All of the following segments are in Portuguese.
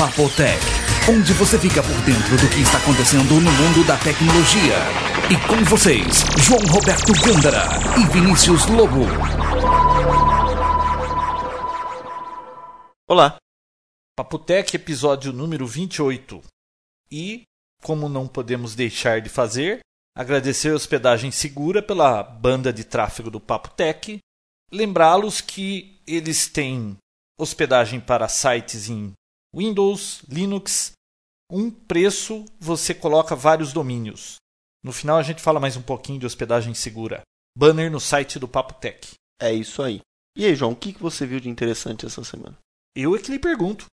Papotec, onde você fica por dentro do que está acontecendo no mundo da tecnologia. E com vocês, João Roberto Gândara e Vinícius Lobo. Olá, Papotec, episódio número 28. E, como não podemos deixar de fazer, agradecer a hospedagem segura pela banda de tráfego do Papotec. Lembrá-los que eles têm hospedagem para sites em Windows, Linux. Um preço, você coloca vários domínios. No final a gente fala mais um pouquinho de hospedagem segura. Banner no site do Papotec. é isso aí. E aí, João, o que você viu de interessante essa semana? Eu é que lhe pergunto.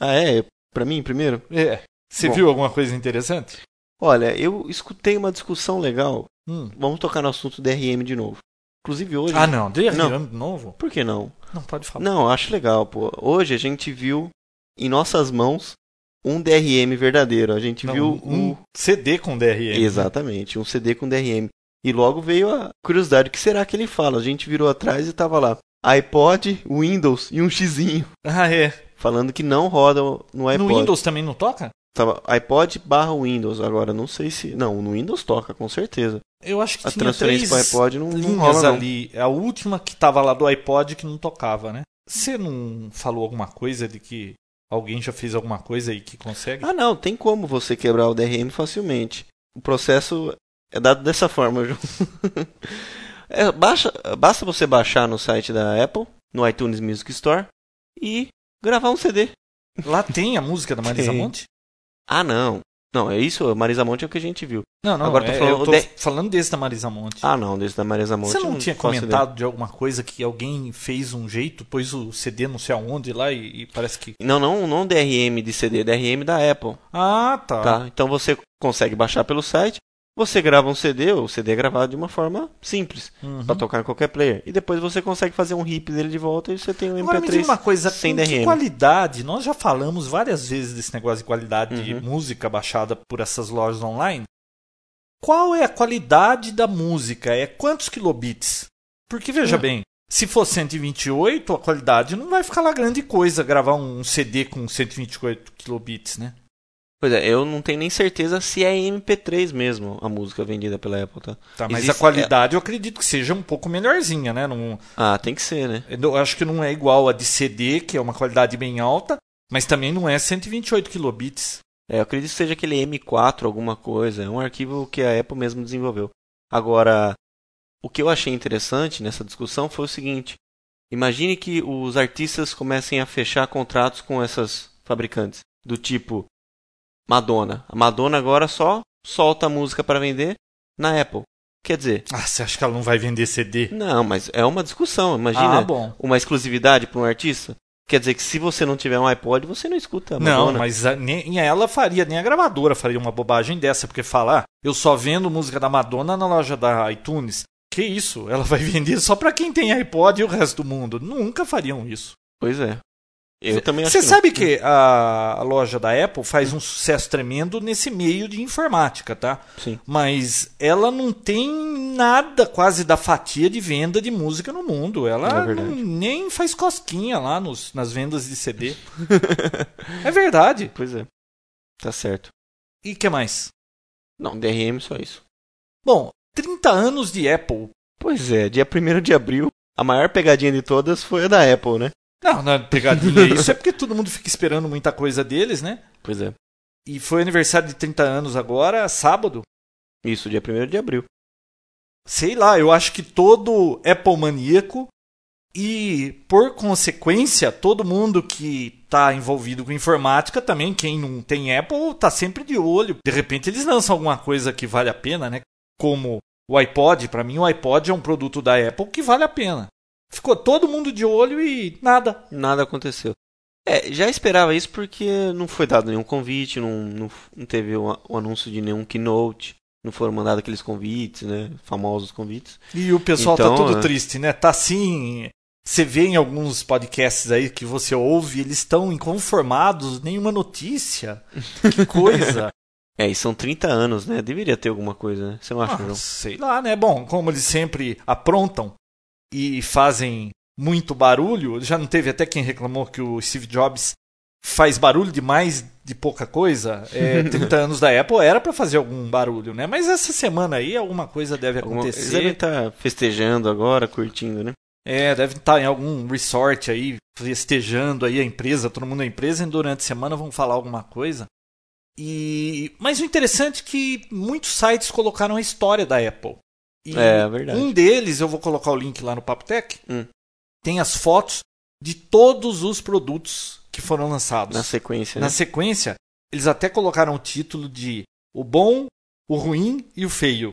Ah, é? Pra mim primeiro? É. Você Bom. viu alguma coisa interessante? Olha, eu escutei uma discussão legal. Hum. Vamos tocar no assunto DRM de novo. Inclusive hoje. Ah, não. DRM Não. de novo? Por que não? Não pode falar. Não, acho legal, pô. Hoje a gente viu em nossas mãos um DRM verdadeiro. A gente Não, viu um o. CD com DRM. Exatamente, um CD com DRM. E logo veio a curiosidade: o que será que ele fala? A gente virou atrás e tava lá iPod, Windows e um xizinho. Ah, é. Falando que não roda no iPod. No Windows também não toca? Tava iPod barra Windows. Agora, não sei se. Não, no Windows toca, com certeza. Eu acho que A tinha transferência pro iPod não, não rola, não. ali. A última que tava lá do iPod que não tocava, né? Você não falou alguma coisa de que alguém já fez alguma coisa aí que consegue? Ah, não, tem como você quebrar o DRM facilmente. O processo é dado dessa forma, João. É, baixa, basta você baixar no site da Apple, no iTunes Music Store, e gravar um CD. Lá tem a música da Marisa. Monte? Ah, não. Não, é isso, Marisa Monte é o que a gente viu. Não, não. Agora tô é- falando eu tô de- falando desse da Marisa Monte. Ah, não, desse da Marisa Monte. Você não, tinha faço ideia. comentado de alguma coisa que alguém fez um jeito, pôs o CD não sei aonde lá e, e parece que. Não, não, não DRM de CD, DRM da Apple. Ah, tá. Tá? Então você consegue baixar pelo site, você grava um CD, o CD é gravado de uma forma simples, Uhum. pra tocar em qualquer player. E depois você consegue fazer um rip dele de volta e você tem um Agora me MP3 diga uma coisa, sem DRM. qualidade? Nós já falamos várias vezes desse negócio de qualidade de Uhum. música baixada por essas lojas online. Qual é a qualidade da música? É quantos kilobits? Porque veja Hum. bem, se for 128, a qualidade não vai ficar lá grande coisa gravar um CD com 128 kilobits, né? Pois é, eu não tenho nem certeza se é MP3 mesmo a música vendida pela Apple, tá? Tá, mas Existe- a qualidade eu acredito que seja um pouco melhorzinha, né? Não, Ah, tem que ser, né? eu acho que não é igual a de CD, que é uma qualidade bem alta, mas também não é 128 kilobits. É, eu acredito que seja aquele M4 alguma coisa, é um arquivo que a Apple mesmo desenvolveu. Agora, o que eu achei interessante nessa discussão foi o seguinte: imagine que os artistas comecem a fechar contratos com essas fabricantes, do tipo Madonna. A Madonna agora só solta a música para vender na Apple. Quer dizer, Ah, você acha que ela não vai vender CD? não, mas é uma discussão. Imagina Ah, bom. uma exclusividade para um artista. Quer dizer que se você não tiver um iPod, você não escuta a Não, Madonna. mas a- nem ela faria, nem a gravadora faria uma bobagem dessa, porque falar, eu só vendo música da Madonna na loja da iTunes. Que isso? Ela vai vender só pra quem tem iPod e o resto do mundo. Nunca fariam isso. Pois é. Eu também acho Você que sabe que a, a loja da Apple faz um sucesso tremendo nesse meio de informática, tá? Sim. Mas ela não tem nada quase da fatia de venda de música no mundo. É Ela verdade. não- nem faz cosquinha lá nos, nas vendas de CD. é verdade. Pois é. Tá certo. E que mais? Não, DRM só isso. Bom, 30 anos de Apple. Pois é, dia 1 de abril, a maior pegadinha de todas foi a da Apple, né? Não, não é pegadinha. Isso é porque todo mundo fica esperando muita coisa deles, né? Pois é. E foi aniversário de 30 anos agora, sábado. Isso, dia 1 de abril. Sei lá, eu acho que todo Apple maníaco e, por consequência, todo mundo que está envolvido com informática também, quem não tem Apple, tá sempre de olho. De repente eles lançam alguma coisa que vale a pena, né? Como o iPod, para mim o iPod é um produto da Apple que vale a pena. Ficou todo mundo de olho e nada. Nada aconteceu. É, já esperava isso porque não foi dado nenhum convite, não, não, não teve o, o anúncio de nenhum keynote, não foram mandados aqueles convites, né? Famosos convites. E o pessoal Então, tá todo é. triste, né? Tá assim. Você vê em alguns podcasts aí que você ouve, eles estão inconformados, nenhuma notícia. Que coisa. É, e são 30 anos, né? Deveria ter alguma coisa, né? Você não acha, Ah, João? sei lá, né? Bom, como eles sempre aprontam e fazem muito barulho, já não teve até quem reclamou que o Steve Jobs faz barulho demais de pouca coisa. É, 30 anos da Apple era para fazer algum barulho, né? Mas essa semana aí alguma coisa deve Alguma- Eles acontecer. devem estar festejando agora, curtindo, né? É, deve estar em algum resort aí, festejando aí a empresa, todo mundo na empresa, e durante a semana vão falar alguma coisa. E Mas o interessante é que muitos sites colocaram a história da Apple. E É, verdade. um deles, eu vou colocar o link lá no Papo Tech, Hum. tem as fotos de todos os produtos que foram lançados. Na sequência, Na né? sequência, eles até colocaram o título de O Bom, o Ruim e o Feio.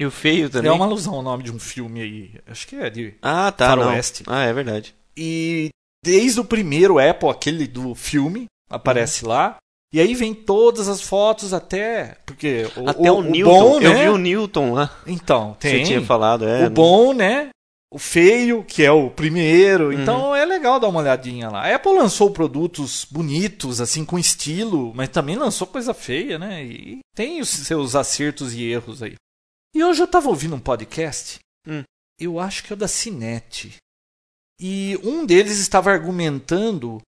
E o feio também. É uma alusão ao nome de um filme aí. Acho que é de Ah, tá, não. Faroeste. Ah, é verdade. E desde o primeiro Apple, aquele do filme, aparece Uhum. lá. E aí vem todas as fotos até. Porque o, Até o, o Newton. bom, Eu né? vi o Newton lá. Então, tem. Você tinha falado, é. o bom, né? O feio, que é o primeiro. Uhum. Então é legal dar uma olhadinha lá. A Apple lançou produtos bonitos, assim, com estilo, mas também lançou coisa feia, né? E tem os seus acertos e erros aí. E hoje eu tava ouvindo um podcast, Hum. eu acho que é o da Cinete. E um deles estava argumentando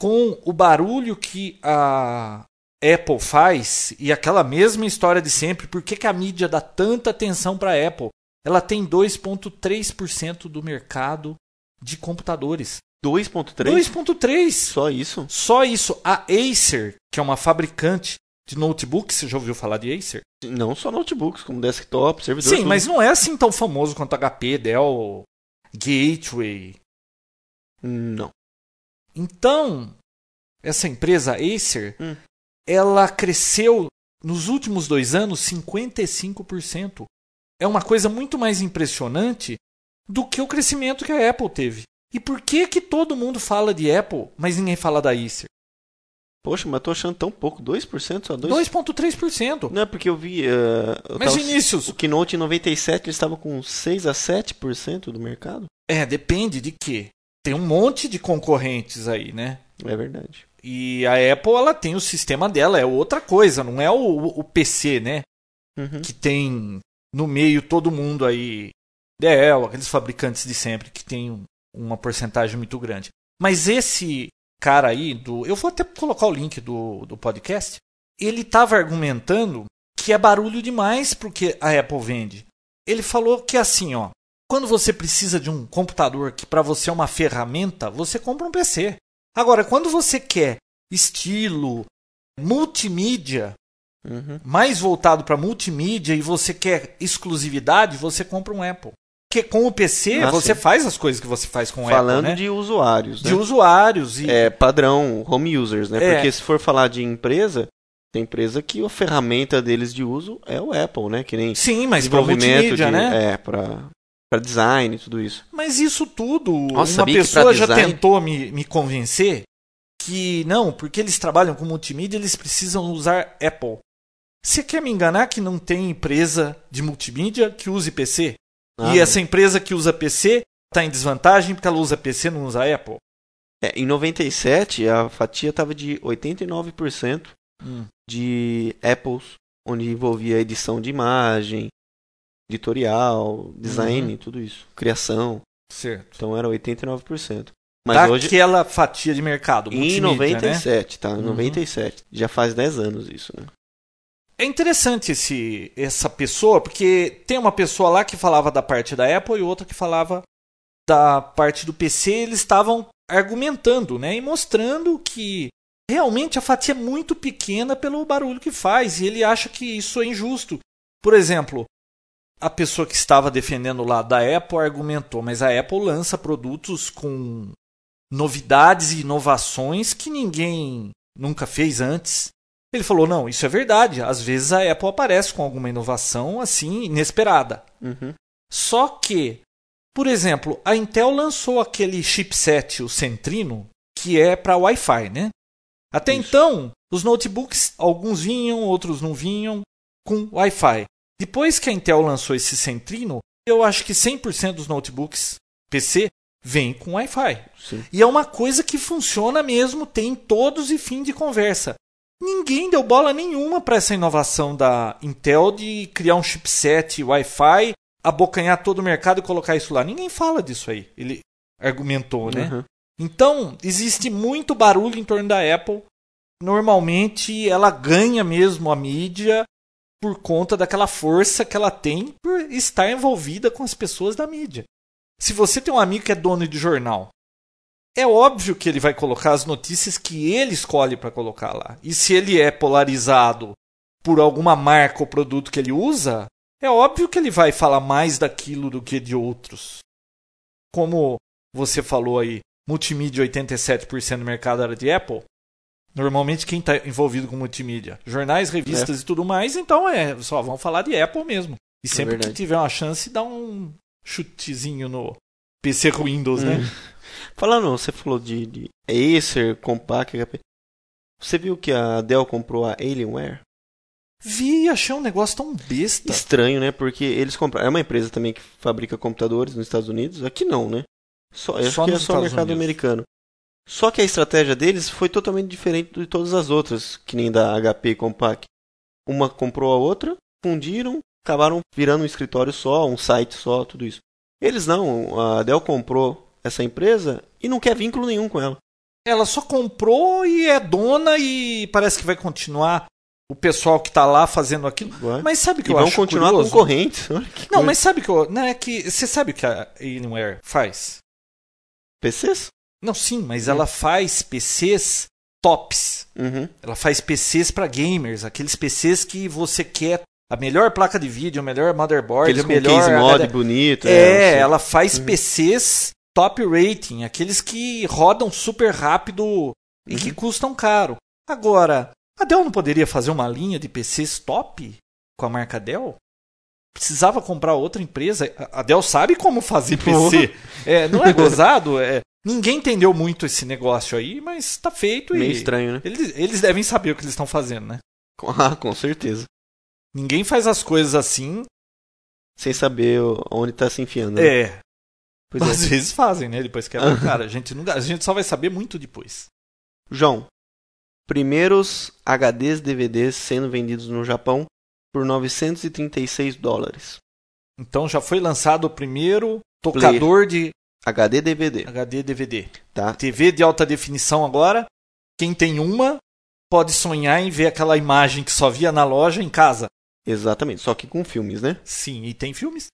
com o barulho que a Apple faz e aquela mesma história de sempre. Por que, que a mídia dá tanta atenção para a Apple? Ela tem 2,3% do mercado de computadores. 2.3? 2,3%. Só isso? Só isso. A Acer, que é uma fabricante de notebooks, você já ouviu falar de Acer? Não só notebooks, como desktop, servidor. Sim, tudo. mas não é assim tão famoso quanto HP, Dell, Gateway. Não. Então, essa empresa Acer, Hum. ela cresceu nos últimos dois anos 55%. É uma coisa muito mais impressionante do que o crescimento que a Apple teve. E por que que todo mundo fala de Apple, mas ninguém fala da Acer? Poxa, mas eu tô achando tão pouco. 2% só? 2? 2,3%. Não, é porque eu vi. eu Mas, tava- Vinícius- O Keynote em 97 eles estavam com 6 a 7% do mercado. É, depende de quê? Tem um monte de concorrentes aí, né? É verdade. E a Apple, ela tem o sistema dela, é outra coisa, não é o, o PC, né? Uhum. que tem no meio todo mundo aí, Dell, aqueles fabricantes de sempre que tem um- uma porcentagem muito grande. Mas esse cara aí, do, eu vou até colocar o link do, do podcast, ele estava argumentando que é barulho demais pro que a Apple vende. Ele falou que assim, ó, quando você precisa de um computador que para você é uma ferramenta, você compra um PC. Agora, quando você quer estilo, multimídia, Uhum. mais voltado para multimídia e você quer exclusividade, você compra um Apple. Porque com o PC Ah, você sim. faz as coisas que você faz com o Falando Apple, né? de usuários, né? De usuários e É padrão home users, né? É. Porque se for falar de empresa, tem empresa que a ferramenta deles de uso é o Apple, né? Que nem sim, mas para desenvolvimento multimídia, de, né? É, pra, pra design e tudo isso. Mas isso tudo, Nossa, uma pessoa já design- tentou me, me convencer que não, porque eles trabalham com multimídia, eles precisam usar Apple. Você quer me enganar que não tem empresa de multimídia que use PC? Ah, e essa empresa que usa PC está em desvantagem porque ela usa PC e não usa Apple? É, em 97, a fatia estava de 89% de Apples, onde envolvia edição de imagem, editorial, design, Uhum. tudo isso, criação. Certo. Então era 89%. Mas hoje Daquela fatia de mercado. em multimídia, né? 97, tá? Em Uhum. 97. Já faz 10 anos isso, né? É interessante esse, essa pessoa, porque tem uma pessoa lá que falava da parte da Apple e outra que falava da parte do PC. Eles estavam argumentando, né? E mostrando que realmente a fatia é muito pequena pelo barulho que faz. E ele acha que isso é injusto. Por exemplo, a pessoa que estava defendendo lá da Apple argumentou, mas a Apple lança produtos com novidades e inovações que ninguém nunca fez antes. Ele falou: não, isso é verdade. Às vezes a Apple aparece com alguma inovação assim inesperada. Uhum. Só que, por exemplo, a Intel lançou aquele chipset, o Centrino, que é para Wi-Fi, né? Até Isso. então, os notebooks, alguns vinham, outros não vinham com Wi-Fi. Depois que a Intel lançou esse Centrino, eu acho que 100% dos notebooks PC vêm com Wi-Fi. Sim. E é uma coisa que funciona mesmo, tem todos e fim de conversa. Ninguém deu bola nenhuma para essa inovação da Intel de criar um chipset Wi-Fi, abocanhar todo o mercado e colocar isso lá. Ninguém fala disso aí. Ele argumentou, né? Uhum. Então, existe muito barulho em torno da Apple. Normalmente ela ganha mesmo a mídia por conta daquela força que ela tem por estar envolvida com as pessoas da mídia. Se você tem um amigo que é dono de jornal, é óbvio que ele vai colocar as notícias que ele escolhe para colocar lá. E se ele é polarizado por alguma marca ou produto que ele usa, é óbvio que ele vai falar mais daquilo do que de outros. Como você falou aí, multimídia 87% do mercado era de Apple. Normalmente quem está envolvido com multimídia? Jornais, revistas é. e tudo mais, então é só vão falar de Apple mesmo. E é sempre é que tiver uma chance, dá um chutezinho no PC Windows, né? hum. né? Falando, você falou de, de Acer, Compaq, HP. Você viu que a Dell comprou a Alienware? Vi achei um negócio tão besta. Estranho, né? Porque eles compraram. É uma empresa também que fabrica computadores nos Estados Unidos. Aqui não, né? Só, só acho que é só o mercado Unidos. americano. Só que a estratégia deles foi totalmente diferente de todas as outras, que nem da HP e Compaq. Uma comprou a outra, fundiram, acabaram virando um escritório só, um site só, tudo isso. Eles não, a Dell comprou essa empresa e não quer vínculo nenhum com ela. Ela só comprou e é dona e parece que vai continuar o pessoal que está lá fazendo aquilo. Ué? Mas sabe que e eu vão acho continuar curioso? concorrentes. Não, coisa. mas sabe que eu, não é que você sabe o que a Alienware faz? PCs? Não, sim, mas ela faz PCs tops. Uhum. Ela faz PCs para gamers, aqueles PCs que você quer a melhor placa de vídeo, o melhor motherboard, aqueles o melhor case mod bonito. É, é ela faz uhum. PCs top rating, aqueles que rodam super rápido uhum. e que uhum. custam caro. Agora, a Dell não poderia fazer uma linha de PCs top com a marca Dell? Precisava comprar outra empresa. A Dell sabe como fazer PC. É, não é gozado? É, ninguém entendeu muito esse negócio aí, mas está feito. Meio e estranho, né? Eles, eles devem saber o que eles estão fazendo, né? Ah, com certeza. Ninguém faz as coisas assim. Sem saber onde está se enfiando. Né? É. Pois Às é. vezes fazem, né? Depois que é cara. A gente, não, a gente só vai saber muito depois. João, primeiros HDs DVDs sendo vendidos no Japão por 936 dólares. Então já foi lançado o primeiro tocador de HD DVD. HD DVD. Tá. TV de alta definição agora. Quem tem uma pode sonhar em ver aquela imagem que só via na loja em casa. Exatamente, só que com filmes, né? Sim, e tem filmes?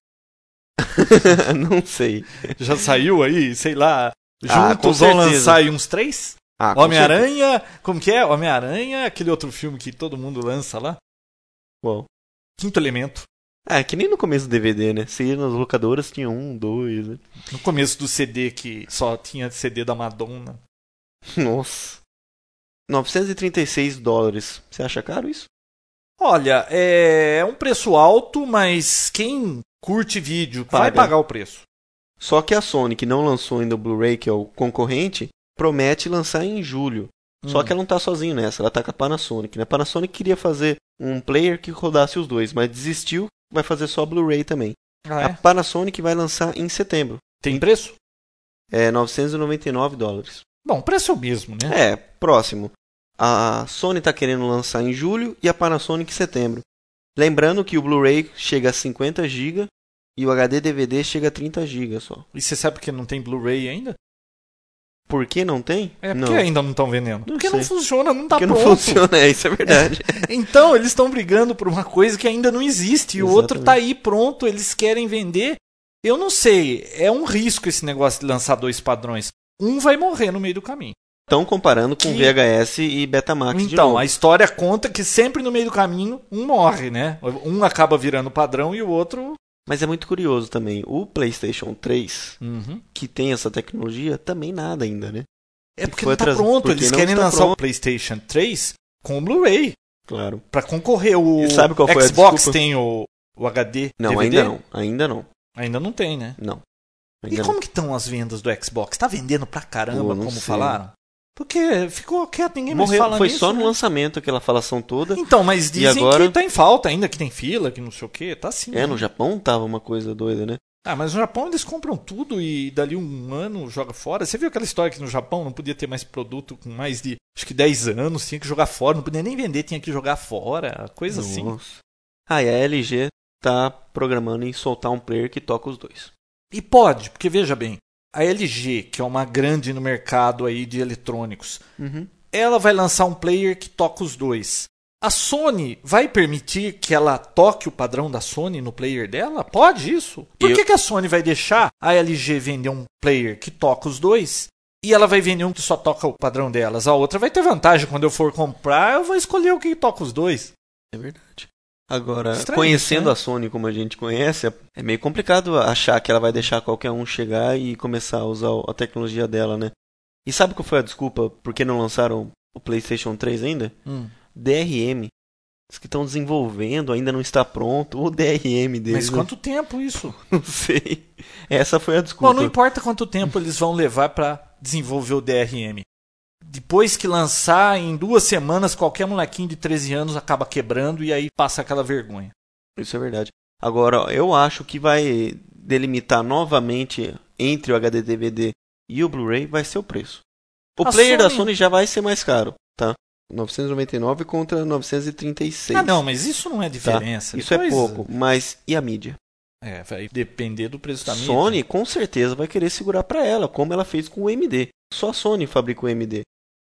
Não sei. Já saiu aí, sei lá. Ah, juntos vão lançar aí uns três? Ah, Homem-Aranha, como que é? Homem-Aranha, aquele outro filme que todo mundo lança lá. Qual? Quinto Elemento. É, que nem no começo do DVD, né? Se nas locadoras tinha um, dois. Né? No começo do CD que só tinha CD da Madonna. Nossa. 936 dólares. Você acha caro isso? Olha, é um preço alto, mas quem curte vídeo Paga. vai pagar o preço. Só que a Sony, que não lançou ainda o Blu-ray, que é o concorrente, promete lançar em julho. Hum. Só que ela não está sozinha nessa, ela está com a Panasonic. Né? A Panasonic queria fazer um player que rodasse os dois, mas desistiu, vai fazer só Blu-ray também. Ah, é? A Panasonic vai lançar em setembro. Tem preço? É 999 dólares. Bom, preço é o mesmo, né? É, próximo. A Sony está querendo lançar em julho e a Panasonic em setembro. Lembrando que o Blu-ray chega a 50 GB e o HD DVD chega a 30 GB só. E você sabe que não tem Blu-ray ainda? Por que não tem? É porque não. ainda não estão vendendo. Não porque sei. não funciona, não está pronto. Porque não funciona, é, isso é verdade. então, eles estão brigando por uma coisa que ainda não existe. E o outro está aí pronto, eles querem vender. Eu não sei, é um risco esse negócio de lançar dois padrões. Um vai morrer no meio do caminho. Estão comparando com que... VHS e Betamax Então, a história conta que sempre no meio do caminho um morre, né? Um acaba virando padrão e o outro mas é muito curioso também. O PlayStation 3, uhum. que tem essa tecnologia, também nada ainda, né? É porque não está pronto. Eles querem lançar pronto. o PlayStation 3 com o Blu-ray. Claro. Para concorrer. O e sabe qual foi Xbox tem o, o HD. Não, DVD? ainda não. Ainda não. Ainda não tem, né? Não. E como não. que estão as vendas do Xbox? Tá vendendo pra caramba, Pô, como sei. falaram? Porque ficou quieto, ninguém Morreu, mais fala Foi nisso, só né? no lançamento aquela falação toda. Então, mas dizem agora... que tá em falta ainda, que tem fila, que não sei o que, tá assim. É, né? no Japão tava uma coisa doida, né? Ah, mas no Japão eles compram tudo e dali um ano joga fora. Você viu aquela história que no Japão não podia ter mais produto com mais de acho que 10 anos, tinha que jogar fora, não podia nem vender, tinha que jogar fora, coisa assim. Nossa. assim. Ah, e a LG tá programando em soltar um player que toca os dois. E pode, porque veja bem, a LG, que é uma grande no mercado aí de eletrônicos, Uhum. ela vai lançar um player que toca os dois. A Sony vai permitir que ela toque o padrão da Sony no player dela? Pode isso? Por Eu- que, que a Sony vai deixar a LG vender um player que toca os dois e ela vai vender um que só toca o padrão delas? A outra vai ter vantagem. Quando eu for comprar, eu vou escolher o que toca os dois. É verdade. Agora, Estranho conhecendo né? a Sony como a gente conhece, é meio complicado achar que ela vai deixar qualquer um chegar e começar a usar a tecnologia dela, né? E sabe qual foi a desculpa por que não lançaram o PlayStation 3 ainda? DRM. Os que estão desenvolvendo ainda não está pronto. O DRM deles. Mas né? quanto tempo isso? Não sei. Essa foi a Bom, desculpa. não importa quanto tempo eles vão levar para desenvolver o DRM. Depois que lançar, em duas semanas, qualquer molequinho de 13 anos acaba quebrando e aí passa aquela vergonha. Isso é verdade. Agora, eu acho que vai delimitar novamente entre o HD DVD e o Blu-ray vai ser o preço. O A player da Sony- Sony já vai ser mais caro, tá? 999 contra 936. Ah, não, mas isso não é diferença. Isso é Depois, pouco, mas e a mídia? É, vai depender do preço da mídia. Sony com certeza vai querer segurar pra ela, como ela fez com o MD. Só a Sony fabrica o MD.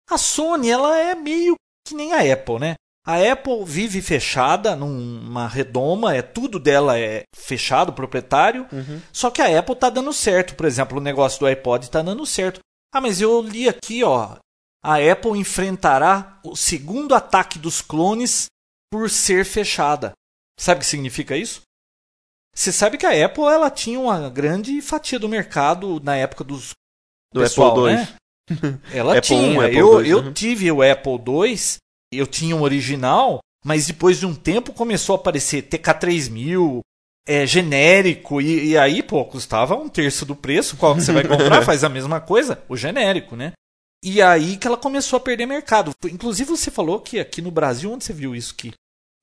A Sony, ela é meio que nem a Apple, né? A Apple vive fechada numa redoma, é tudo dela é fechado, proprietário. Só que a Apple tá dando certo, por exemplo, o negócio do iPod tá dando certo. Ah, mas eu li aqui, ó, a Apple enfrentará o segundo ataque dos clones por ser fechada. Sabe o que significa isso? Você sabe que a Apple ela tinha uma grande fatia do mercado na época dos Do pessoal, Apple II. né? Ela Apple tinha. I, Apple eu II, eu uhum. tive o Apple II, eu tinha um original, mas depois de um tempo começou a aparecer TK3000, é, genérico, e, e aí, pô, custava um terço do preço. Qual que você vai comprar? Faz a mesma coisa, o genérico, né? E aí que ela começou a perder mercado. Inclusive, você falou que aqui no Brasil, onde você viu isso aqui?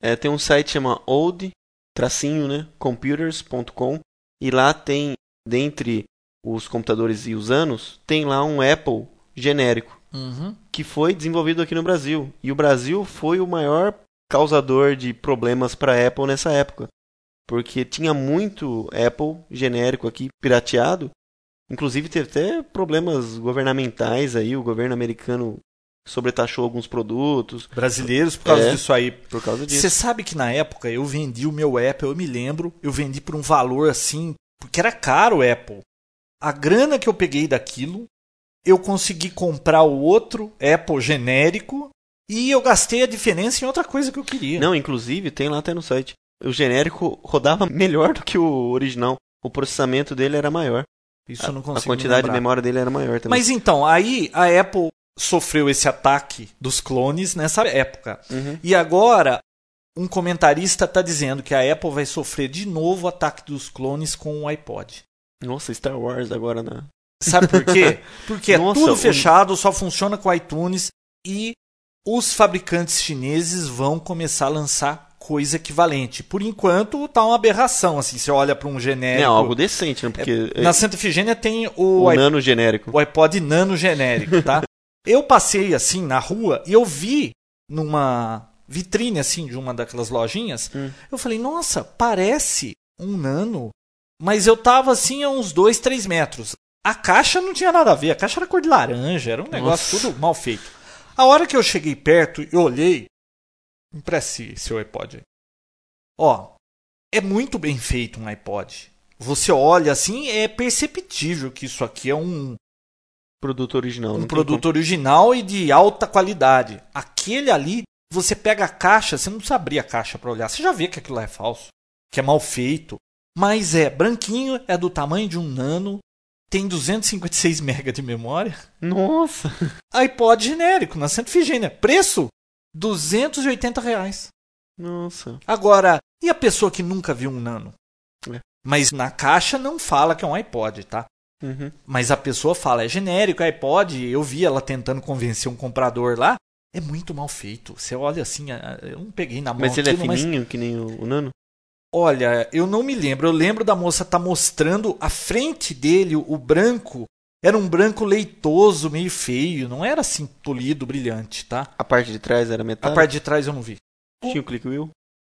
É, tem um site que chama old, tracinho, né, computers.com e lá tem, dentre os computadores e os anos, tem lá um Apple genérico Uhum. que foi desenvolvido aqui no Brasil. E o Brasil foi o maior causador de problemas para a Apple nessa época. Porque tinha muito Apple genérico aqui pirateado. Inclusive teve até problemas governamentais aí, o governo americano sobretaxou alguns produtos Brasileiros por causa É. disso aí. por causa disso. Você sabe que na época eu vendi o meu Apple, eu me lembro, eu vendi por um valor assim, porque era caro o Apple. A grana que eu peguei daquilo, eu consegui comprar o outro Apple genérico e eu gastei a diferença em outra coisa que eu queria. Não, inclusive tem lá até no site. O genérico rodava melhor do que o original. O processamento dele era maior. Isso eu não a consigo quantidade de lembrar. memória dele era maior também. Mas então, aí a Apple sofreu esse ataque dos clones nessa época. Uhum. E agora, um comentarista está dizendo que a Apple vai sofrer de novo o ataque dos clones com o iPod. Nossa, Star Wars agora na. Sabe por quê? Porque é Nossa, tudo o- fechado, só funciona com iTunes e os fabricantes chineses vão começar a lançar coisa equivalente. Por enquanto, tá uma aberração. Assim, você olha para um genérico. Não, algo decente, né? Porque Na Santa Efigênia tem o, o iP- nano genérico. o iPod Nano genérico, tá? eu passei assim na rua e eu vi numa vitrine assim de uma daquelas lojinhas. Hum. Eu falei, nossa, parece um Nano. Mas eu tava assim a uns 2, 3 metros. A caixa não tinha nada a ver, a caixa era cor de laranja, era um negócio Nossa. tudo mal feito. A hora que eu cheguei perto e olhei, empreste seu iPod aí. Ó, é muito bem feito um iPod. Você olha assim, é perceptível que isso aqui é um, Produto original. um produto original e de alta qualidade. Aquele ali, você pega a caixa, você não precisa abrir a caixa para olhar. Você já vê que aquilo lá é falso, que é mal feito. Mas é branquinho, é do tamanho de um nano, tem 256 MB de memória. Nossa! iPod genérico, na Santa Efigênia. Preço? 280 reais. Nossa. Agora, e a pessoa que nunca viu um nano? É. Mas na caixa não fala que é um iPod, tá? Uhum. Mas a pessoa fala, é genérico, é iPod. Eu vi ela tentando convencer um comprador lá. É muito mal feito. Você olha assim, eu não peguei na mão Mas ele é aquilo, mas fininho, que nem o, o nano? Olha, eu não me lembro. Eu lembro da moça tá mostrando a frente dele, o branco. Era um branco leitoso, meio feio. Não era assim polido, brilhante, tá? A parte de trás era A metálica? parte de trás eu não vi. Tinha o click wheel?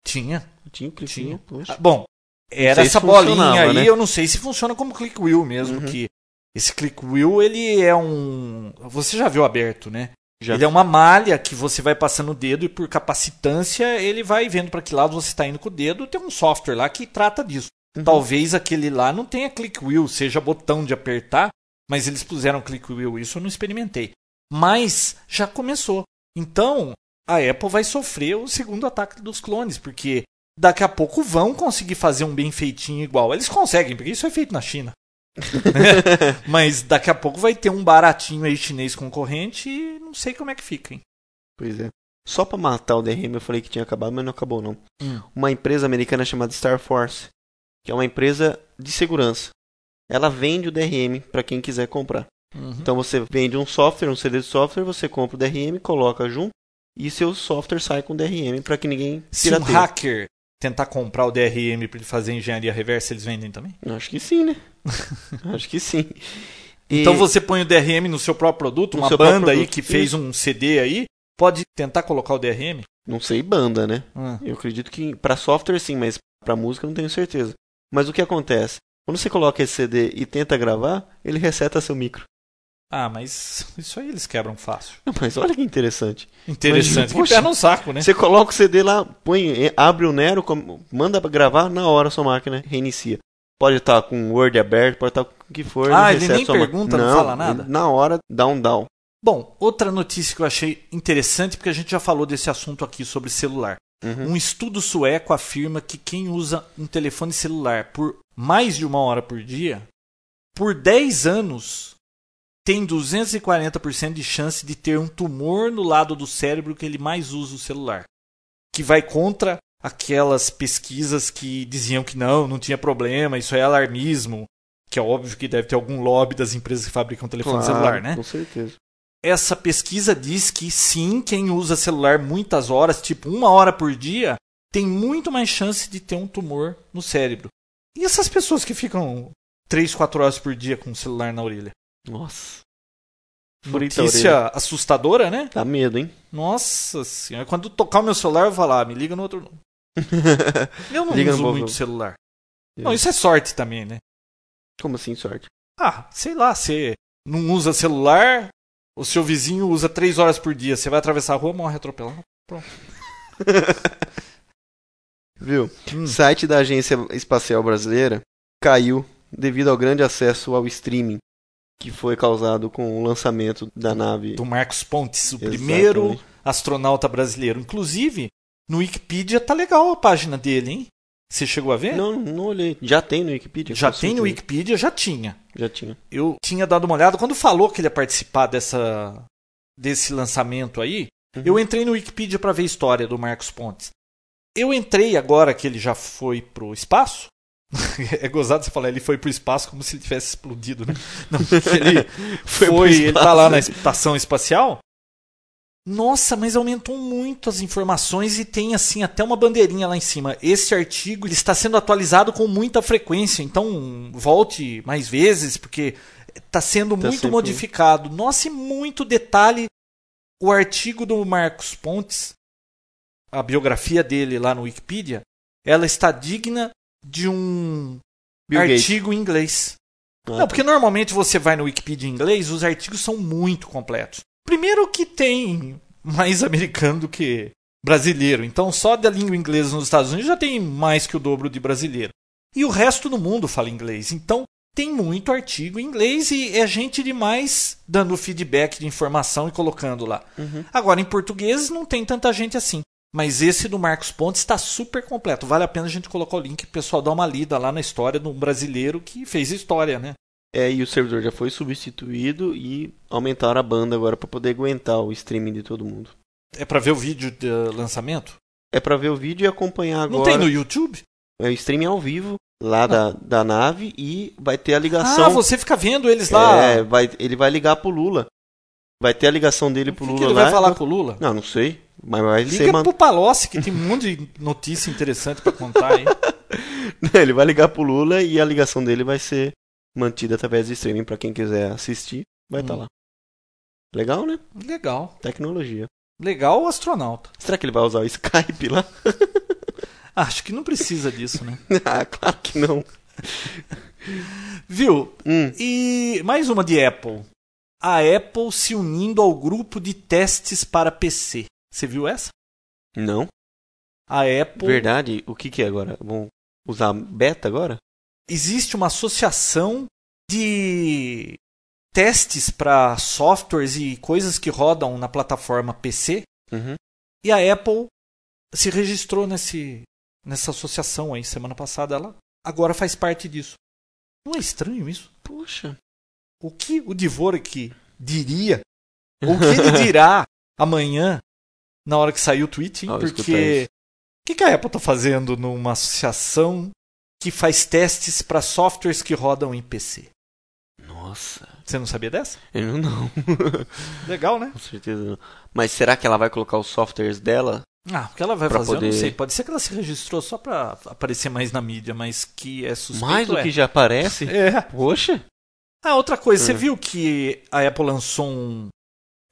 Tinha. Tinha o click Tinha. wheel, poxa. Ah, Bom, era essa bolinha funcionava, aí. né? Eu não sei se funciona como click wheel mesmo, Uhum. que Esse click wheel, ele é um. Você já viu aberto, né? Já Ele é uma malha que você vai passando o dedo e por capacitância ele vai vendo para que lado você está indo com o dedo. Tem um software lá que trata disso. Uhum. Talvez aquele lá não tenha click wheel, seja botão de apertar, mas eles puseram click wheel. Isso eu não experimentei. Mas já começou. Então a Apple vai sofrer o segundo ataque dos clones, porque daqui a pouco vão conseguir fazer um bem feitinho igual. Eles conseguem, porque isso é feito na China. Mas daqui a pouco vai ter um baratinho aí chinês concorrente e não sei como é que fica, hein? Pois é. Só pra matar o DRM eu falei que tinha acabado, mas não acabou não. Hum. Uma empresa americana chamada Star Force, que é uma empresa de segurança. Ela vende o DRM para quem quiser comprar. Uhum. Então você vende um software, um CD de software, você compra o DRM, coloca junto e seu software sai com DRM para que ninguém Se um hacker tentar comprar o DRM para ele fazer engenharia reversa, eles vendem também? Acho que sim, né? Acho que sim. E- Então você põe o DRM no seu próprio produto, No uma banda aí produto. que fez um CD aí, pode tentar colocar o DRM? Não sei banda, né? Ah. Eu acredito que para software sim, mas para música não tenho certeza. Mas o que acontece? Quando você coloca esse CD e tenta gravar, ele reseta seu micro. Ah, mas isso aí eles quebram fácil. Mas olha que interessante. Interessante. Que poxa, pé no saco, né? Você coloca o CD lá, põe, abre o Nero, manda gravar, na hora a sua máquina reinicia. Pode estar com o Word aberto, pode estar com o que for. Ah, ele nem pergunta, não fala nada? Na hora, dá um down. Bom, outra notícia que eu achei interessante, porque a gente já falou desse assunto aqui sobre celular. Uhum. Um estudo sueco afirma que quem usa um telefone celular por mais de uma hora por dia, por 10 anos, tem 240% de chance de ter um tumor no lado do cérebro que ele mais usa o celular. Que vai contra aquelas pesquisas que diziam que não, não tinha problema, isso é alarmismo. Que é óbvio que deve ter algum lobby das empresas que fabricam telefone Claro, celular, né? Com certeza. essa pesquisa diz que sim, quem usa celular muitas horas, tipo uma hora por dia, tem muito mais chance de ter um tumor no cérebro. E essas pessoas que ficam 3, 4 horas por dia com o celular na orelha? Nossa. Notícia assustadora, né? Dá medo, hein? Nossa senhora. Quando tocar o meu celular, eu vou falar, me liga no outro. Número." Eu não Liga uso muito celular. Não, isso é sorte também, né? Como assim, sorte? Ah, sei lá, você não usa celular, o seu vizinho usa 3 horas por dia, você vai atravessar a rua, morre atropelado. Viu? Hum. Site da Agência Espacial Brasileira caiu devido ao grande acesso ao streaming que foi causado com o lançamento da nave. do Marcos Pontes, o Exatamente. primeiro astronauta brasileiro. Inclusive, no Wikipedia tá legal a página dele, hein? Você chegou a ver? Não, não olhei. Já tem no Wikipedia? já tem no. Wikipedia, já tinha. Já tinha. Eu tinha dado uma olhada quando falou que ele ia participar dessa desse lançamento aí. Uhum. Eu entrei no Wikipedia para ver a história do Marcos Pontes. Eu entrei agora que ele já foi pro espaço. é gozado você falar, ele foi pro espaço como se ele tivesse explodido, né? Não, ele Foi foi, ele tá lá na estação espacial. Nossa, mas aumentou muito as informações e tem assim até uma bandeirinha lá em cima. Esse artigo ele está sendo atualizado com muita frequência, então volte mais vezes porque está sendo Tá muito sempre- modificado. Nossa, e muito detalhe. O artigo do Marcos Pontes, a biografia dele lá no Wikipedia, ela está digna de um Bill Gates. artigo em inglês. Ah, Não, porque normalmente você vai no Wikipedia em inglês, os artigos são muito completos. Primeiro que tem mais americano do que brasileiro, então só da língua inglesa nos Estados Unidos já tem mais que o dobro de brasileiro. E o resto do mundo fala inglês, então tem muito artigo em inglês e é gente demais dando feedback de informação e colocando lá. Uhum. Agora, em português não tem tanta gente assim. Mas esse do Marcos Pontes está super completo. Vale a pena a gente colocar o link o pessoal dar uma lida lá na história de um brasileiro que fez história, né? É, e o servidor já foi substituído e aumentaram a banda agora para poder aguentar o streaming de todo mundo. É para ver o vídeo do lançamento? É para ver o vídeo e acompanhar agora. Não tem no YouTube? É o streaming ao vivo lá da, da nave e vai ter a ligação. Ah, você fica vendo eles lá. É, vai, ele vai ligar pro Lula. Vai ter a ligação dele pro que, Lula que ele lá. vai falar com o Lula? Não, não sei. Mas vai ser Liga man... pro Palocci, que tem um monte de notícia interessante para contar aí. ele vai ligar pro Lula e a ligação dele vai ser mantida através do streaming para quem quiser assistir, vai estar Hum. lá. Legal, né? Legal. Tecnologia. Legal o astronauta. Será que ele vai usar o Skype lá? Acho que não precisa disso, né? ah, claro que não. Viu? Hum, E mais uma de Apple. A Apple se unindo ao grupo de testes para PC. Você viu essa? não. A Apple. Verdade. O que, que é agora? Vão usar beta agora? Existe uma associação de testes para softwares e coisas que rodam na plataforma PC. Uhum. E a Apple se registrou nesse, nessa associação aí semana passada. Ela agora faz parte disso. Não é estranho isso? Puxa. O que o Dvorak diria? O que ele dirá amanhã na hora que sair o tweet? hein? Porque o que, que a Apple está fazendo numa associação que faz testes para softwares que rodam em PC? Nossa. Você não sabia dessa? Eu não. Legal, né? Com certeza não. Mas será que ela vai colocar os softwares dela? Ah, o que ela vai fazer, eu não poder- sei. Pode ser que ela se registrou só para aparecer mais na mídia, mas que é suspeito. Mais do é. que já aparece? É. Poxa. Ah, outra coisa, você Hum. viu que a Apple lançou um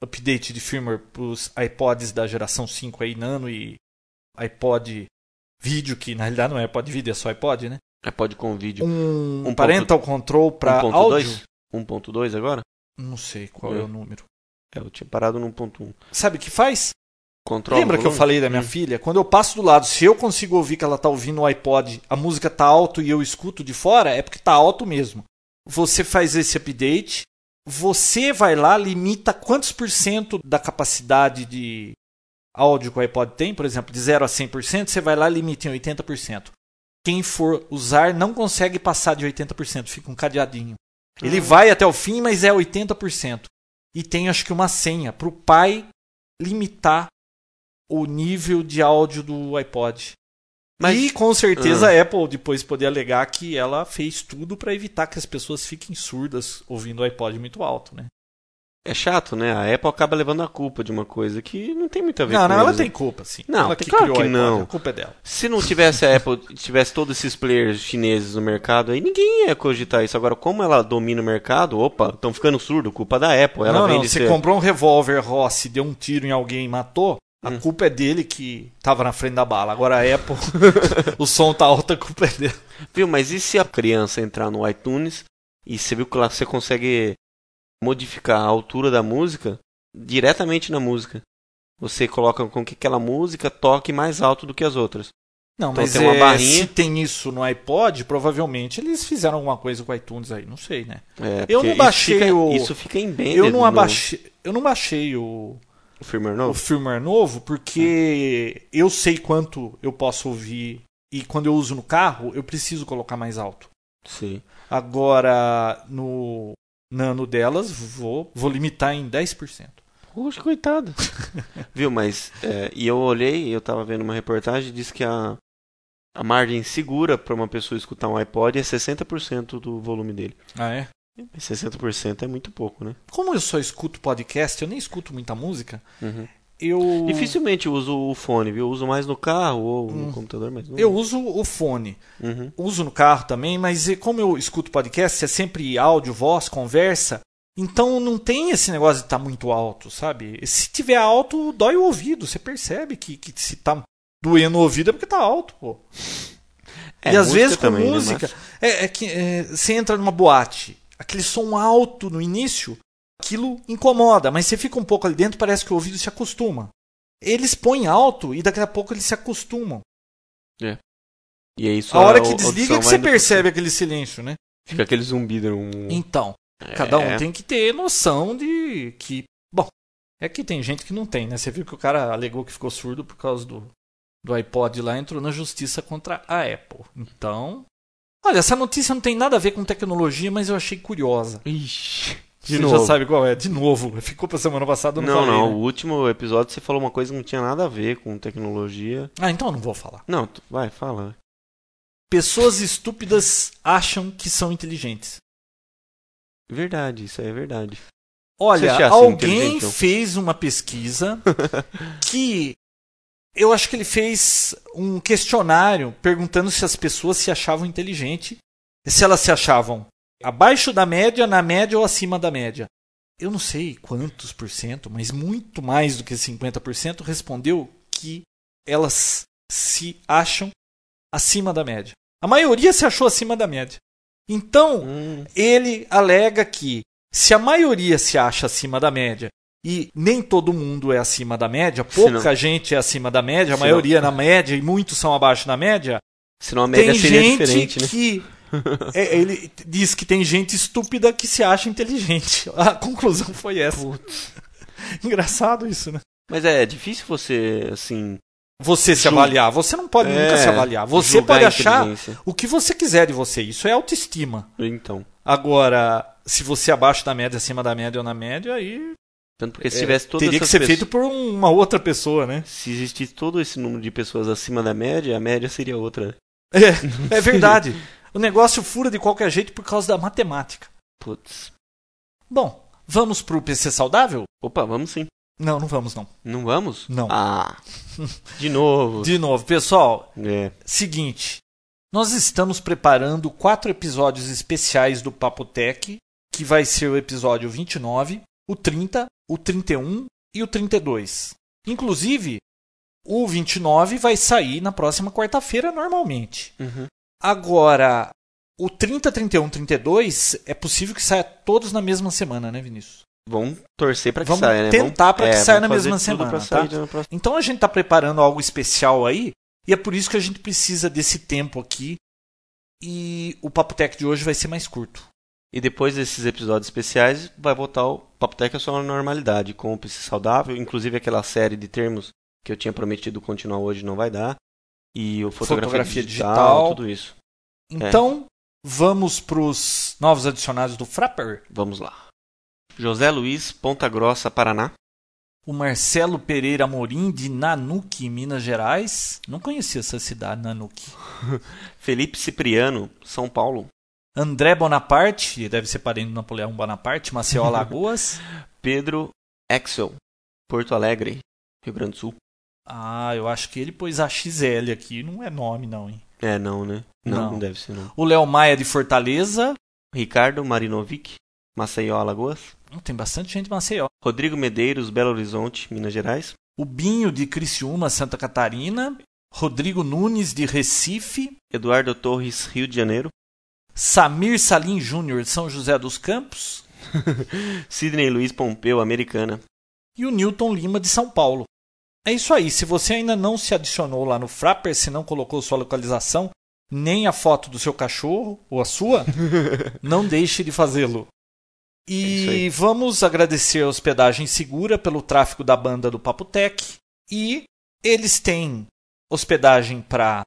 update de firmware para os iPods da geração 5 aí, Nano e iPod vídeo, que na realidade não é iPod vídeo, é só iPod, né? É pode com vídeo. Um, Um parental control para áudio. 1.2? 1.2 agora? Não sei qual é. É. o número. É, eu tinha parado no 1.1. Sabe o que faz? Controla Lembra que eu falei da minha Hum. filha? Quando eu passo do lado, se eu consigo ouvir que ela tá ouvindo o iPod, a música tá alto e eu escuto de fora, é porque tá alto mesmo. Você faz esse update, você vai lá, limita quantos por cento da capacidade de áudio que o iPod tem, por exemplo, de 0 a 100%, você vai lá e limita em 80%. Quem for usar não consegue passar de 80%, fica um cadeadinho. Ele Ah. vai até o fim, mas é 80%. E tem acho que uma senha para o pai limitar o nível de áudio do iPod. Mas- E com certeza Ah. a Apple depois poder alegar que ela fez tudo para evitar que as pessoas fiquem surdas ouvindo o iPod muito alto, né? É chato, né? A Apple acaba levando a culpa de uma coisa que não tem muito a ver Não, com não, ela eles, né? tem culpa, sim. Não, ela tem- que claro criou que não. a culpa é dela. Se não tivesse a Apple, tivesse todos esses players chineses no mercado aí, ninguém ia cogitar isso. Agora, como ela domina o mercado, opa, estão ficando surdo, culpa da Apple. Ela não, vem não, você ser... comprou um revólver Rossi, deu um tiro em alguém e matou, a Hum. culpa é dele que tava na frente da bala. Agora a Apple, o som tá alto, a culpa é dele. Viu, mas e se a criança entrar no iTunes e você viu que lá você consegue modificar a altura da música diretamente na música? Você coloca com que aquela música toque mais alto do que as outras. Não, Então mas tem uma é, barrinha. se tem isso no iPod, provavelmente eles fizeram alguma coisa com o iTunes aí, não sei, né? É, Eu não baixei isso fica, o- Isso fica embedded Eu não no- abaixei, eu não baixei o, no firmware o novo. firmware novo porque eu sei quanto eu posso ouvir e quando eu uso no carro, eu preciso colocar mais alto. Sim. Agora no nano delas, vou, vou limitar em 10%. Poxa, coitado. Viu, mas. é, e eu olhei, eu tava vendo uma reportagem, diz que a, a margem segura para uma pessoa escutar um iPod é 60% do volume dele. Ah, é? Mas 60% é muito pouco, né? Como eu só escuto podcast, eu nem escuto muita música, Uhum. Eu Dificilmente uso o fone, viu? Eu uso mais no carro ou Hum. no computador, mas não. eu uso o fone. Uhum. uso no carro também, mas como eu escuto podcast, é sempre áudio, voz, conversa. Então não tem esse negócio de estar muito alto, sabe? Se tiver alto, dói o ouvido. Você percebe que, que se tá doendo o ouvido é porque tá alto, pô. É, e às vezes com também, né? música. Mas- É, é que é, você entra numa boate, aquele som alto no início, aquilo incomoda, mas você fica um pouco ali dentro, parece que o ouvido se acostuma. Eles põem alto e daqui a pouco eles se acostumam. E aí A sua hora que desliga é que você percebe aquele silêncio, né? Fica aquele zumbido. Um... Então, cada um É. tem que ter noção de que. Bom, é que tem gente que não tem, né? Você viu que o cara alegou que ficou surdo por causa do, do iPod lá, entrou na justiça contra a Apple. Então. Olha, essa notícia não tem nada a ver com tecnologia, mas eu achei curiosa. Ixi. De você já sabe qual é? De novo. Ficou pra semana passada, não, Não, falei. não. né? O último episódio você falou uma coisa que não tinha nada a ver com tecnologia. Ah, então eu não vou falar. Não, tu- vai, fala. Pessoas estúpidas acham que são inteligentes. Verdade, isso aí é verdade. Olha, alguém João? fez uma pesquisa que eu acho que ele fez um questionário perguntando se as pessoas se achavam inteligentes, se elas se achavam abaixo da média, na média ou acima da média. Eu não sei quantos por cento, mas muito mais do que 50% respondeu que elas se acham acima da média. A maioria se achou acima da média. Então, Hum, ele alega que se a maioria se acha acima da média e nem todo mundo é acima da média, pouca gente é acima da média, a maioria é na média e muitos são abaixo da média, senão a média tem seria gente diferente, né? que. É, ele diz que tem gente estúpida que se acha inteligente. A conclusão foi essa. Engraçado isso, né? Mas é difícil você, assim. Você se Ju- avaliar. Você não pode nunca é, se avaliar. Você julgar pode achar o que você quiser de você. Isso é autoestima. Então. Agora, se você é abaixo da média, acima da média ou na média, aí Tanto porque se é, tivesse todas teria que ser pessoas- feito por uma outra pessoa, né? Se existisse todo esse número de pessoas acima da média, a média seria outra. É, é verdade. o negócio fura de qualquer jeito por causa da matemática. Putz. Bom, vamos pro PC saudável? Opa, vamos sim. Não, não vamos não. Não vamos? Não. Ah. De novo. De novo, pessoal, É. seguinte. Nós estamos preparando quatro episódios especiais do Papo Tech, que vai ser o episódio 29, o 30, o 31 e o 32. Inclusive, o 29 vai sair na próxima quarta-feira normalmente. Uhum. Agora, o 30, 31, 32 é possível que saia todos na mesma semana, né, Vinícius? Vamos torcer pra que Vamos saia, né? tentar pra que é, saia na mesma semana, tá? sair Então a gente está preparando algo especial aí, e é por isso que a gente precisa desse tempo aqui. E o Papo Tech de hoje vai ser mais curto. E depois desses episódios especiais, vai voltar o Papo Tech à sua normalidade, com o PC saudável, inclusive aquela série de termos que eu tinha prometido continuar hoje não vai dar. E o fotografia, Fotografia digital, digital. tudo isso. Então, vamos para os novos adicionados do Frapper. Vamos lá. José Luiz, Ponta Grossa, Paraná. O Marcelo Pereira Amorim, de Nanuque, Minas Gerais. Não conhecia essa cidade, Nanuque. Felipe Cipriano, São Paulo. André Bonaparte, deve ser parente do Napoleão Bonaparte, Maceió, Alagoas. Pedro Axel, Porto Alegre, Rio Grande do Sul. Ah, eu acho que ele pôs a XL aqui, não é nome não, hein? É, não, né? Não, Não. não deve ser, não. O Léo Maia, de Fortaleza. Ricardo Marinovic, Maceió, Alagoas. Hum, Tem bastante gente de Maceió. Rodrigo Medeiros, Belo Horizonte, Minas Gerais. O Binho de Criciúma, Santa Catarina, Rodrigo Nunes de Recife, Eduardo Torres, Rio de Janeiro. Samir Salim Júnior de São José dos Campos Sidney Luiz Pompeu, Americana. e o Newton Lima de São Paulo. É isso aí. Se você ainda não se adicionou lá no Frapper, se não colocou sua localização, nem a foto do seu cachorro ou a sua, não deixe de fazê-lo. É E aí. vamos agradecer a Hospedagem Segura pelo tráfego da banda do Papotec. E eles têm hospedagem para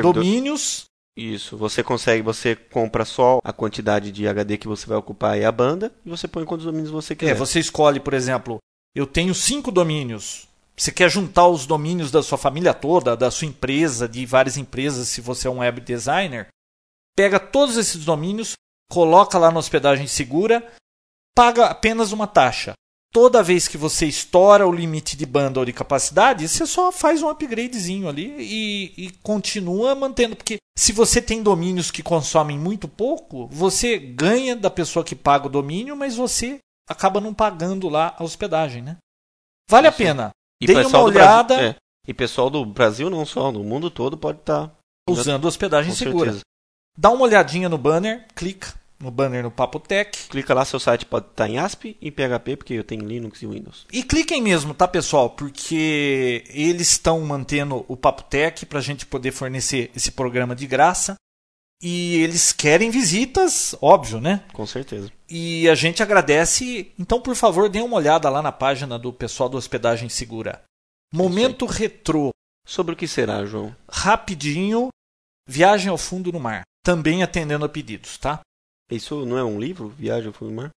domínios, Isso, você consegue, você compra só a quantidade de HD que você vai ocupar e a banda, e você põe quantos domínios você quiser. É, você escolhe, por exemplo, eu tenho cinco domínios. Você quer juntar os domínios da sua família toda, da sua empresa, de várias empresas, se você é um web designer. Pega todos esses domínios, coloca lá na hospedagem segura, paga apenas uma taxa. Toda vez que você estoura o limite de banda ou de capacidade, você só faz um upgradezinho ali e, e continua mantendo. Porque se você tem domínios que consomem muito pouco, você ganha da pessoa que paga o domínio, mas você acaba não pagando lá a hospedagem, né? Vale a pena. E uma pessoal do olhada Brasil, é, e pessoal do Brasil não só, no mundo todo pode estar usando hospedagem com segura. certeza. Dá uma olhadinha no banner, clica no banner no Papo Tech. Clica lá, seu site pode estar em ASP e PHP, porque eu tenho Linux e Windows. E cliquem mesmo, tá, pessoal? Porque eles estão mantendo o Papo Tech para a gente poder fornecer esse programa de graça. E eles querem visitas, óbvio, né? Com certeza. E a gente agradece. Então, por favor, dê uma olhada lá na página do pessoal do Hospedagem Segura. Momento retrô, Sobre o que será, João? rapidinho, viagem ao fundo do mar. Também atendendo a pedidos, tá? Isso não é um livro? Viagem ao Fundo do Mar?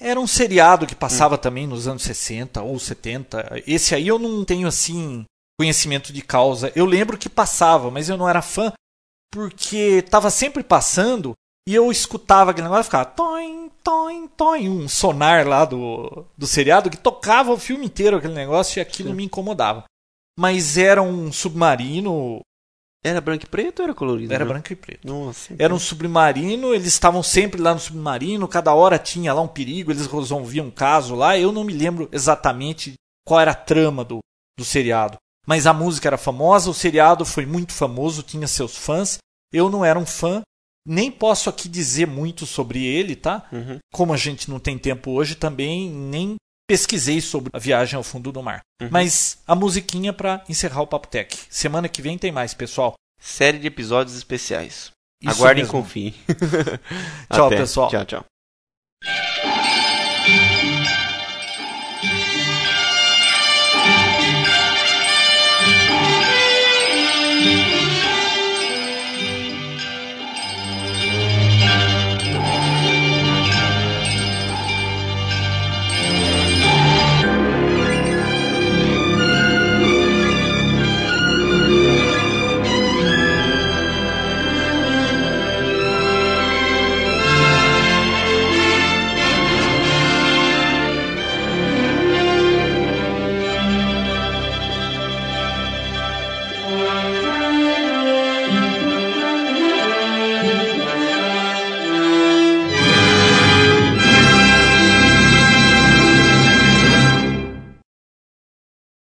Era um seriado que passava também nos anos 60 ou 70. Esse aí eu não tenho assim conhecimento de causa. Eu lembro que passava, mas eu não era fã porque estava sempre passando e eu escutava aquele negócio e ficava toim, toim, toim, um sonar lá do, do seriado que tocava o filme inteiro aquele negócio e aquilo Sim. me incomodava. Mas era um submarino, Era branco e preto ou era colorido? era né? branco e preto. Nossa. Era um submarino, eles estavam sempre lá no submarino, cada hora tinha lá um perigo, eles resolviam um caso lá. Eu não me lembro exatamente qual era a trama do, do seriado. Mas a música era famosa, o seriado foi muito famoso, tinha seus fãs. Eu não era um fã, Nem posso aqui dizer muito sobre ele, tá? Uhum. Como a gente não tem tempo hoje, também nem pesquisei sobre a viagem ao fundo do mar. Uhum. Mas a musiquinha para encerrar o Papo Tech. Semana que vem tem mais, pessoal. Série de episódios especiais. Isso Aguardem e confiem. Tchau, Até. pessoal. Tchau, tchau.